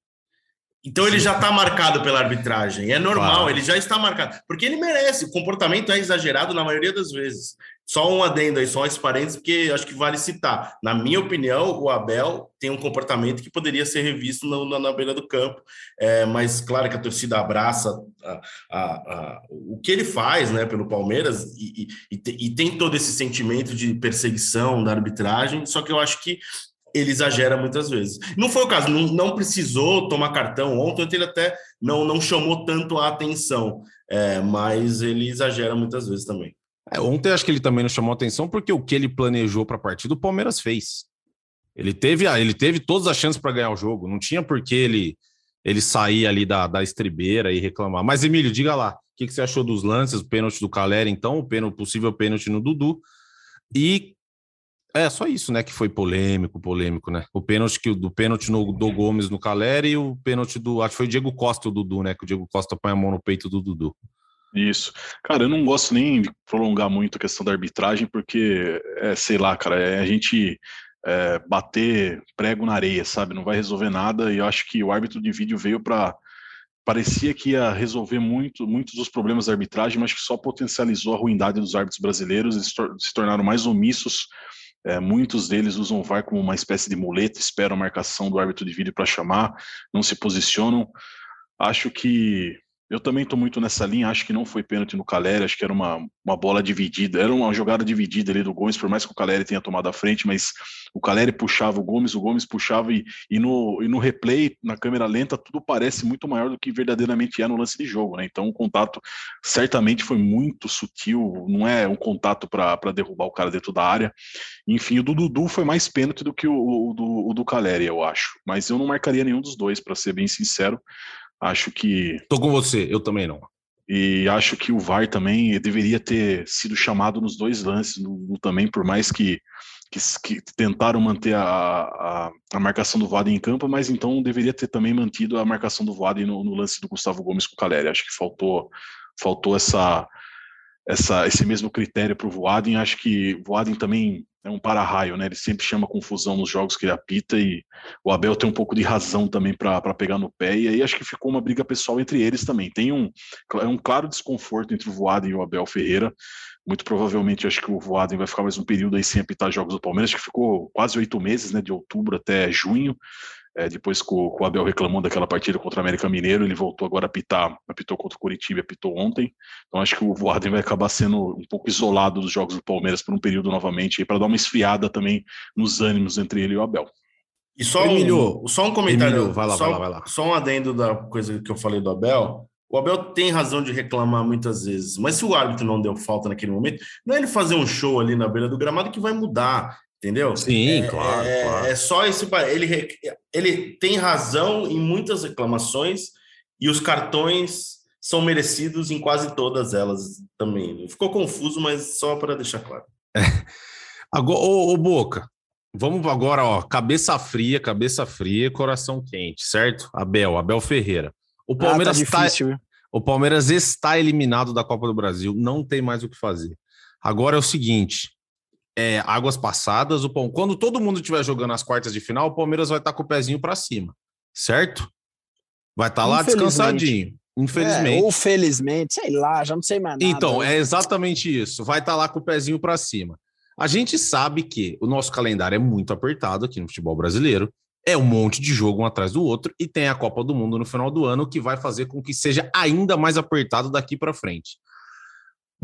Então ele já está marcado pela arbitragem. É normal, Claro. ele já está marcado. Porque ele merece. O comportamento é exagerado na maioria das vezes. Só um adendo aí, só esse parênteses, porque acho que vale citar. Na minha opinião, o Abel tem um comportamento que poderia ser revisto no- na, na beira do campo. É, mas claro que a torcida abraça a- a- a- o que ele faz né, pelo Palmeiras e, e- e te- e tem todo esse sentimento de perseguição da arbitragem. Só que eu acho que ele exagera muitas vezes. Não foi o caso, não, não precisou tomar cartão ontem, ele até não, não chamou tanto a atenção, é, mas ele exagera muitas vezes também. É, ontem acho que ele também não chamou atenção porque o que ele planejou para a partida o Palmeiras fez. Ele teve, a- ele teve todas as chances para ganhar o jogo. Não tinha por que ele, ele sair ali da, da estribeira e reclamar. Mas, Emílio, diga lá. O que, que você achou dos lances, o pênalti do Calera, então, o pênalti, possível pênalti no Dudu. E é só isso, né? Que foi polêmico, polêmico, né? O pênalti que do pênalti no, do Gomes no Calera e o pênalti do. Acho que foi o Diego Costa, o Dudu, né? Que o Diego Costa põe a mão no peito do Dudu. Isso. Cara, eu não gosto nem de prolongar muito a questão da arbitragem, porque, é, sei lá, cara, é a gente é, bater prego na areia, sabe? Não vai resolver nada. E eu acho que o árbitro de vídeo veio para. Parecia que ia resolver muito, muitos dos problemas da arbitragem, mas que só potencializou a ruindade dos árbitros brasileiros. Eles se tornaram mais omissos. É, muitos deles usam o VAR como uma espécie de muleta, esperam a marcação do árbitro de vídeo para chamar, não se posicionam. Acho que eu também estou muito nessa linha, acho que não foi pênalti no Caleri, acho que era uma, uma bola dividida, era uma jogada dividida ali do Gomes, por mais que o Caleri tenha tomado a frente, mas o Caleri puxava o Gomes, o Gomes puxava e, e, no, e no replay, na câmera lenta, tudo parece muito maior do que verdadeiramente é no lance de jogo, né? Então o contato certamente foi muito sutil, não é um contato para derrubar o cara dentro da área. Enfim, o do Dudu foi mais pênalti do que o, o do, o do Caleri, eu acho. Mas eu não marcaria nenhum dos dois, para ser bem sincero. Acho que Tô com você, eu também não. e acho que o VAR também deveria ter sido chamado nos dois lances no, no também, por mais que, que, que tentaram manter a, a, a, marcação do Voaden em campo, mas então deveria ter também mantido a marcação do Voaden no, no lance do Gustavo Gomes com o Caleri. Acho que faltou, faltou essa, essa, esse mesmo critério para o Voaden. Acho que o Voaden também é um para-raio, né? Ele sempre chama confusão nos jogos que ele apita e o Abel tem um pouco de razão também para pegar no pé. E aí acho que ficou uma briga pessoal entre eles também. Tem um, é um claro desconforto entre o Voaden e o Abel Ferreira. Muito provavelmente acho que o Voaden vai ficar mais um período aí sem apitar jogos do Palmeiras, acho que ficou quase oito meses, né? De outubro até junho. É, depois que o, que o, Abel reclamou daquela partida contra o América Mineiro, ele voltou agora a apitar, apitou contra o Curitiba, apitou ontem. Então acho que o Voaden vai acabar sendo um pouco isolado dos jogos do Palmeiras por um período novamente, para dar uma esfriada também nos ânimos entre ele e o Abel. E só, Emílio, um, só um comentário, Emílio, vai lá, só, vai lá, vai lá. só um adendo da coisa que eu falei do Abel. O Abel tem razão de reclamar muitas vezes, mas se o árbitro não deu falta naquele momento, não é ele fazer um show ali na beira do gramado que vai mudar. Entendeu? Sim, é, claro, é, claro. É só esse. Ele, ele tem razão em muitas reclamações e os cartões são merecidos em quase todas elas também. Ficou confuso, mas só para deixar claro. [laughs] É. Agora, ô, ô, Boca, vamos agora, ó, cabeça fria, cabeça fria, coração quente, certo? Abel, Abel Ferreira. O Palmeiras ah, tá difícil, tá, o Palmeiras está eliminado da Copa do Brasil, não tem mais o que fazer. Agora é o seguinte, é, águas passadas, o quando todo mundo estiver jogando as quartas de final, o Palmeiras vai estar com o pezinho para cima, certo? Vai estar lá descansadinho. Infelizmente. É, ou felizmente, sei lá, já não sei mais nada. Então, é exatamente isso. Vai estar lá com o pezinho para cima. A gente sabe que o nosso calendário é muito apertado aqui no futebol brasileiro. É um monte de jogo um atrás do outro e tem a Copa do Mundo no final do ano, que vai fazer com que seja ainda mais apertado daqui para frente.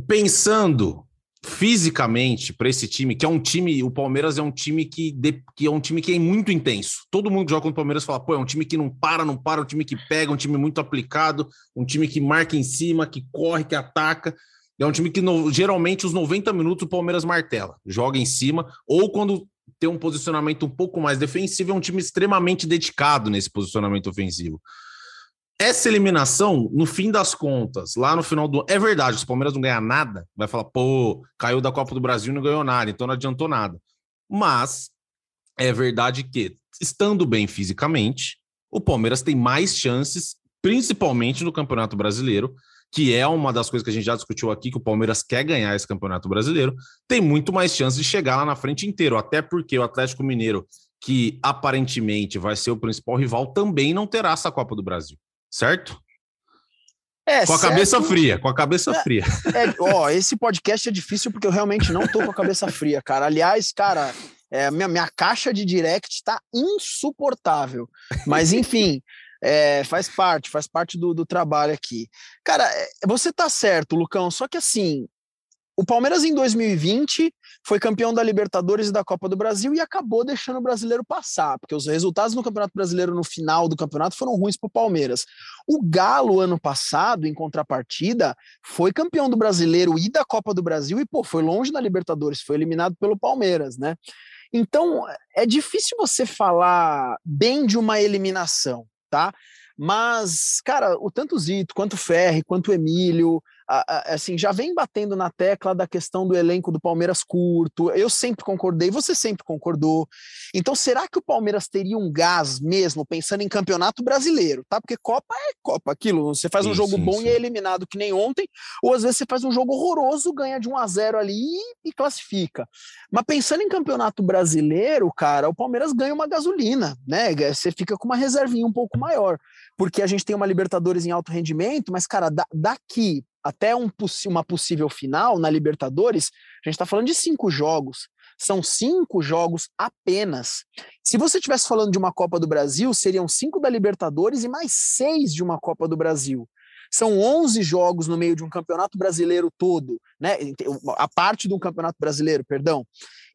Pensando fisicamente para esse time, que é um time, o Palmeiras é um time que, de, que é um time que é muito intenso. Todo mundo que joga contra o Palmeiras fala, pô, é um time que não para, não para, um time que pega, um time muito aplicado, um time que marca em cima, que corre, que ataca. É um time que no, geralmente os 90 minutos o Palmeiras martela, joga em cima, ou quando tem um posicionamento um pouco mais defensivo, é um time extremamente dedicado nesse posicionamento ofensivo. Essa eliminação, no fim das contas, lá no final do. É verdade, se o Palmeiras não ganhar nada, vai falar, pô, caiu da Copa do Brasil e não ganhou nada, então não adiantou nada. Mas é verdade que, estando bem fisicamente, o Palmeiras tem mais chances, principalmente no Campeonato Brasileiro, que é uma das coisas que a gente já discutiu aqui, que o Palmeiras quer ganhar esse Campeonato Brasileiro, tem muito mais chances de chegar lá na frente inteiro, até porque o Atlético Mineiro, que aparentemente vai ser o principal rival, também não terá essa Copa do Brasil certo? É, com a certo. cabeça fria, com a cabeça É. fria. É, ó, esse podcast é difícil porque eu realmente não tô com a cabeça fria, cara. Aliás, cara, é, minha, minha caixa de direct tá insuportável. Mas, enfim, é, faz parte, faz parte do, do trabalho aqui. Cara, é, você tá certo, Lucão, só que assim, o Palmeiras em 2020 foi campeão da Libertadores e da Copa do Brasil e acabou deixando o brasileiro passar, porque os resultados no Campeonato Brasileiro no final do campeonato foram ruins para o Palmeiras. O Galo, ano passado, em contrapartida, foi campeão do brasileiro e da Copa do Brasil e, pô, foi longe na Libertadores, foi eliminado pelo Palmeiras, né? Então, é difícil você falar bem de uma eliminação, tá? Mas, cara, o tanto Zito, quanto o Ferri, quanto o Emílio, assim, já vem batendo na tecla da questão do elenco do Palmeiras curto. Eu sempre concordei, você sempre concordou. Então, será que o Palmeiras teria um gás mesmo pensando em campeonato brasileiro, tá? Porque Copa é Copa, aquilo. Você faz um Sim, jogo sim, bom e é eliminado que nem ontem, ou às vezes você faz um jogo horroroso, ganha de 1 a 0 ali e, e classifica. Mas pensando em campeonato brasileiro, cara, o Palmeiras ganha uma gasolina, né? Você fica com uma reservinha um pouco maior, porque a gente tem uma Libertadores em alto rendimento, mas, cara, da- daqui até um uma possível final na Libertadores, a gente está falando de cinco jogos. São cinco jogos apenas. Se você estivesse falando de uma Copa do Brasil, seriam cinco da Libertadores e mais seis de uma Copa do Brasil. São 11 jogos no meio de um campeonato brasileiro todo, né? A parte do campeonato brasileiro, perdão.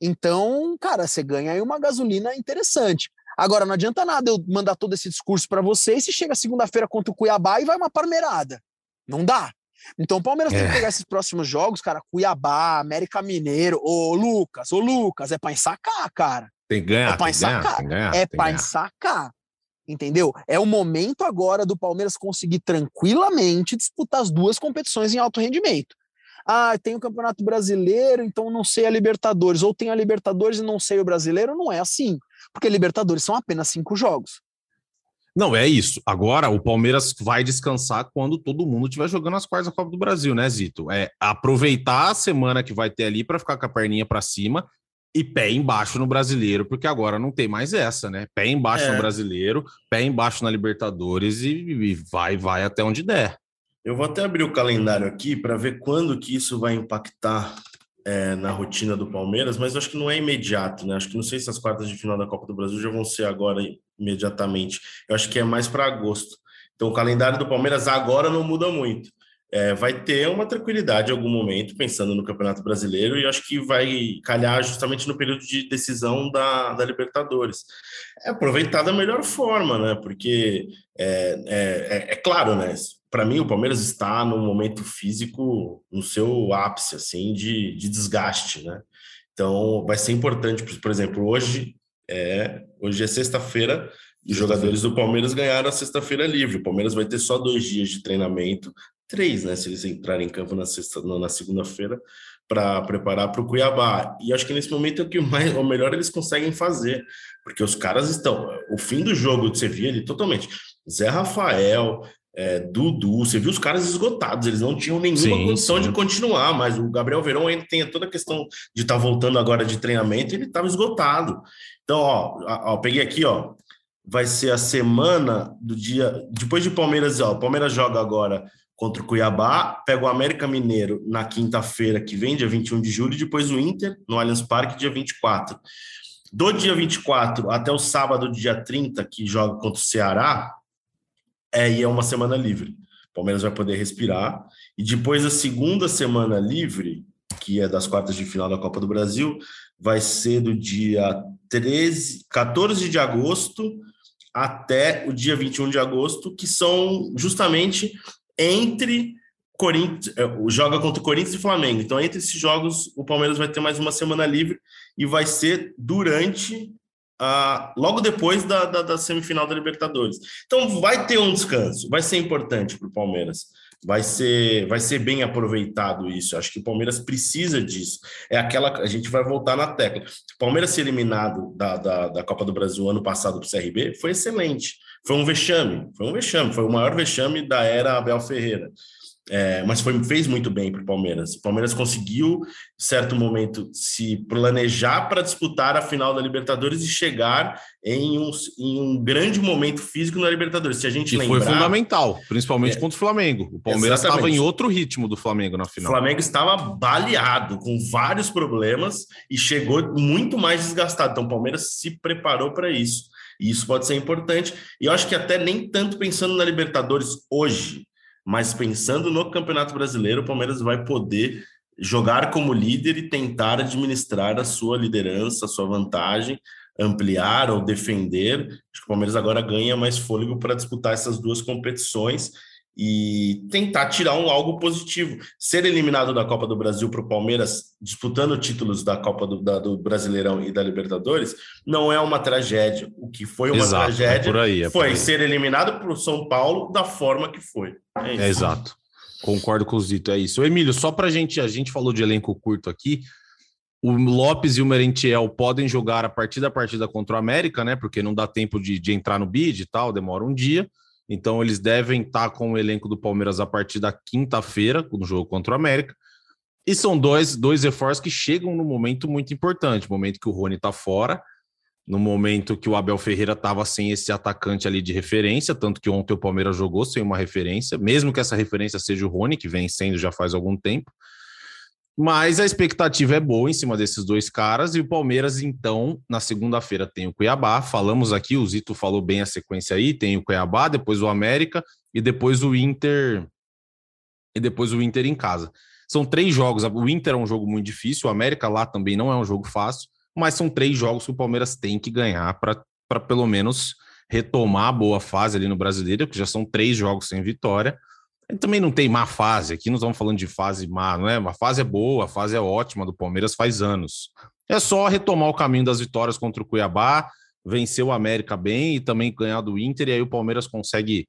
Então, cara, você ganha aí uma gasolina interessante. Agora, não adianta nada eu mandar todo esse discurso para você e se chega segunda-feira contra o Cuiabá e vai uma parmeirada. Não dá. Então o Palmeiras tem É. que pegar esses próximos jogos, cara, Cuiabá, América Mineiro, ô Lucas, ô Lucas, é pra ensacar, cara. Tem que ganhar, É pra tem ganhar, ensacar. tem que ganhar. é tem pra ganhar. ensacar. Entendeu? É o momento agora do Palmeiras conseguir tranquilamente disputar as duas competições em alto rendimento. Ah, tem o Campeonato Brasileiro, então não sei a Libertadores. Ou tem a Libertadores e não sei o Brasileiro. Não é assim. Porque Libertadores são apenas cinco jogos. Não, é isso. Agora o Palmeiras vai descansar quando todo mundo estiver jogando as quartas da Copa do Brasil, né, Zito? É aproveitar a semana que vai ter ali para ficar com a perninha para cima e pé embaixo no brasileiro, porque agora não tem mais essa, né? Pé embaixo É. no brasileiro, pé embaixo na Libertadores e, e vai, vai até onde der. Eu vou até abrir o calendário aqui para ver quando que isso vai impactar é, na rotina do Palmeiras, mas acho que não é imediato, né? Acho que não sei se as quartas de final da Copa do Brasil já vão ser agora imediatamente. Eu acho que é mais para agosto. Então o calendário do Palmeiras agora não muda muito. É, vai ter uma tranquilidade em algum momento, pensando no Campeonato Brasileiro, e acho que vai calhar justamente no período de decisão da, da Libertadores. É aproveitar da melhor forma, né? Porque é, é, é- é claro, né? Para mim, o Palmeiras está num momento físico no seu ápice, assim, de, de desgaste, né? Então, vai ser importante, por exemplo, hoje é hoje é sexta-feira os jogadores do Palmeiras ganharam a sexta-feira livre. O Palmeiras vai ter só dois dias de treinamento, três, né? Se eles entrarem em campo na sexta, não, na segunda-feira, para preparar para o Cuiabá. E acho que nesse momento é o que mais, o melhor eles conseguem fazer, porque os caras estão. O fim do jogo você via ele totalmente. Zé Rafael, é, Dudu, você viu os caras esgotados, eles não tinham nenhuma Sim, condição sim. de continuar, mas o Gabriel Verão ainda tem toda a questão de estar voltando agora de treinamento, ele estava esgotado. Então, ó, ó, peguei aqui, ó, vai ser a semana do dia depois de Palmeiras, ó, o Palmeiras joga agora contra o Cuiabá, pega o América Mineiro na quinta-feira que vem, dia 21 de julho, e depois o Inter no Allianz Parque, dia 24. Do dia 24 até o sábado, dia 30, que joga contra o Ceará, é, e é uma semana livre. O Palmeiras vai poder respirar. E depois a segunda semana livre, que é das quartas de final da Copa do Brasil, vai ser do dia 13, 14 de agosto até o dia 21 de agosto, que são justamente entre Corinthians, é, joga contra o Corinthians e Flamengo. Então, entre esses jogos, o Palmeiras vai ter mais uma semana livre e vai ser durante ah, logo depois da, da, da, semifinal da Libertadores. Então vai ter um descanso, vai ser importante para o Palmeiras. Vai ser, vai ser bem aproveitado isso. Acho que o Palmeiras precisa disso. É aquela. A gente vai voltar na tecla. O Palmeiras ser eliminado da, da, da Copa do Brasil ano passado para o CRB foi excelente. Foi um vexame, foi um vexame, foi o maior vexame da era Abel Ferreira. É, mas foi, fez muito bem para o Palmeiras. O Palmeiras conseguiu, em certo momento, se planejar para disputar a final da Libertadores e chegar em um, em um grande momento físico na Libertadores. Se a gente e lembrar, foi fundamental, principalmente é, contra o Flamengo. O Palmeiras estava em outro ritmo do Flamengo na final. O Flamengo estava baleado, com vários problemas e chegou muito mais desgastado. Então o Palmeiras se preparou para isso. E isso pode ser importante. E eu acho que até nem tanto pensando na Libertadores hoje, mas pensando no Campeonato Brasileiro, o Palmeiras vai poder jogar como líder e tentar administrar a sua liderança, a sua vantagem, ampliar ou defender. Acho que o Palmeiras agora ganha mais fôlego para disputar essas duas competições e tentar tirar um algo positivo. Ser eliminado da Copa do Brasil para o Palmeiras, disputando títulos da Copa do, da, do, Brasileirão e da Libertadores, não é uma tragédia. O que foi uma exato, é tragédia é aí, é foi ser eliminado para o São Paulo da forma que foi. É, é exato. Concordo com o Zito, é isso. Emílio, só para a gente, a gente falou de elenco curto aqui. O Lopes e o Merentiel podem jogar a partir da partida contra o América, né? Porque não dá tempo de, de entrar no bid e tal, demora um dia. Então, eles devem estar com o elenco do Palmeiras a partir da quinta-feira, no jogo contra o América. E são dois, dois reforços que chegam no momento muito importante momento que o Rony está fora, no momento que o Abel Ferreira estava sem esse atacante ali de referência, tanto que ontem o Palmeiras jogou sem uma referência, mesmo que essa referência seja o Rony, que vem sendo já faz algum tempo. Mas a expectativa é boa em cima desses dois caras. E o Palmeiras, então, na segunda-feira tem o Cuiabá. Falamos aqui, o Zito falou bem a sequência aí: tem o Cuiabá, depois o América e depois o Inter. E depois o Inter em casa. São três jogos. O Inter é um jogo muito difícil, o América lá também não é um jogo fácil, mas são três jogos que o Palmeiras tem que ganhar para pelo menos retomar a boa fase ali no brasileiro, que já são três jogos sem vitória também não tem má fase, aqui não estamos falando de fase má, não é? A fase é boa, a fase é ótima do Palmeiras faz anos. É só retomar o caminho das vitórias contra o Cuiabá, vencer o América bem e também ganhar do Inter, e aí o Palmeiras consegue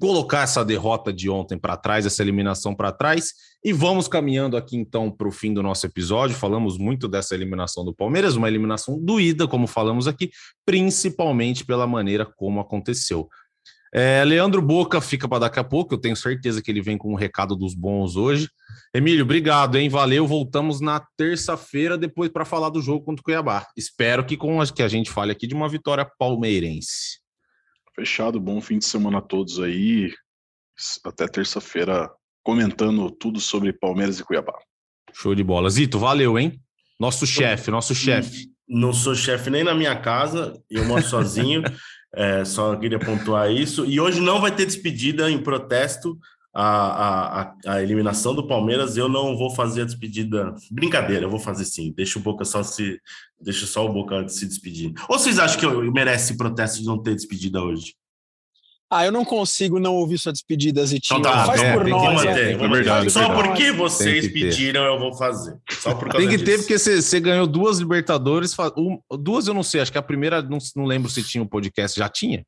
colocar essa derrota de ontem para trás, essa eliminação para trás. E vamos caminhando aqui então para o fim do nosso episódio. Falamos muito dessa eliminação do Palmeiras, uma eliminação doída, como falamos aqui, principalmente pela maneira como aconteceu. É, Leandro Boca fica para daqui a pouco, eu tenho certeza que ele vem com um recado dos bons hoje. Emílio, obrigado, hein? Valeu. Voltamos na terça-feira depois para falar do jogo contra o Cuiabá. Espero que com a, que a gente fale aqui de uma vitória palmeirense. Fechado, bom fim de semana a todos aí. Até terça-feira comentando tudo sobre Palmeiras e Cuiabá. Show de bola. Zito, valeu, hein? Nosso chefe, nosso chefe. Não sou chefe nem na minha casa, eu moro sozinho. [laughs] É, só queria pontuar isso. E hoje não vai ter despedida em protesto à, à, à, eliminação do Palmeiras. Eu não vou fazer a despedida. Brincadeira, eu vou fazer sim. Deixa o Boca só se. Deixa só o Boca se despedir. Ou vocês acham que merece protesto de não ter despedida hoje? Ah, eu não consigo não ouvir sua despedida, Zitinho. Então tá, Faz é, por nós. Manter, é verdade, Só porque vocês pediram, eu vou fazer. Só por causa Tem que disso. ter, porque você ganhou duas Libertadores. Um, duas eu não sei, acho que a primeira, não, não lembro se tinha um podcast. Já tinha?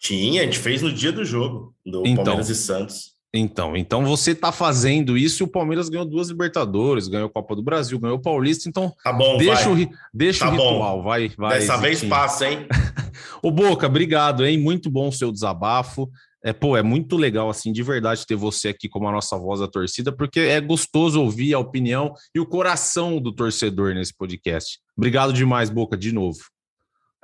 Tinha, a gente fez no dia do jogo, do então, Palmeiras e Santos. Então, então você está fazendo isso e o Palmeiras ganhou duas Libertadores, ganhou a Copa do Brasil, ganhou o Paulista, então tá bom, deixa, vai. o, deixa tá o ritual, bom. vai, vai. Dessa vez passa, hein? [laughs] o Boca, obrigado, hein? Muito bom o seu desabafo. É, pô, é muito legal, assim, de verdade, ter você aqui como a nossa voz da torcida, porque é gostoso ouvir a opinião e o coração do torcedor nesse podcast. Obrigado demais, Boca, de novo.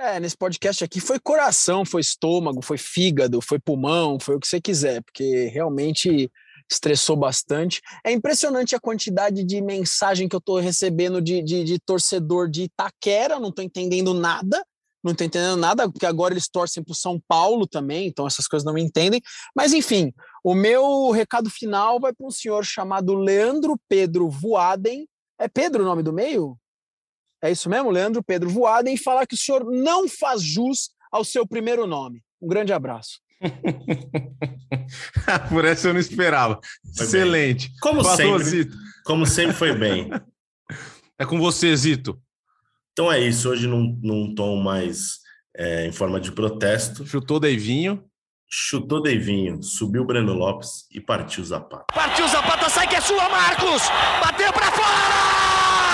É, nesse podcast aqui foi coração, foi estômago, foi fígado, foi pulmão, foi o que você quiser, porque realmente estressou bastante. É impressionante a quantidade de mensagem que eu estou recebendo de, de, de, torcedor de Itaquera, não estou entendendo nada, não estou entendendo nada, porque agora eles torcem para o São Paulo também, então essas coisas não me entendem. Mas enfim, o meu recado final vai para um senhor chamado Leandro Pedro Voaden. É Pedro o nome do meio? É isso mesmo, Leandro Pedro Voaden, e falar que o senhor não faz jus ao seu primeiro nome. Um grande abraço. [laughs] Por essa eu não esperava. Foi Excelente. Como sempre, Zito. como sempre foi bem. [laughs] É com você, Zito. Então é isso, hoje num, num tom mais é, em forma de protesto. Chutou Deivinho. Chutou Deivinho, subiu Breno Lopes e partiu Zapata. Partiu Zapata, sai que é sua, Marcos! Bateu para fora!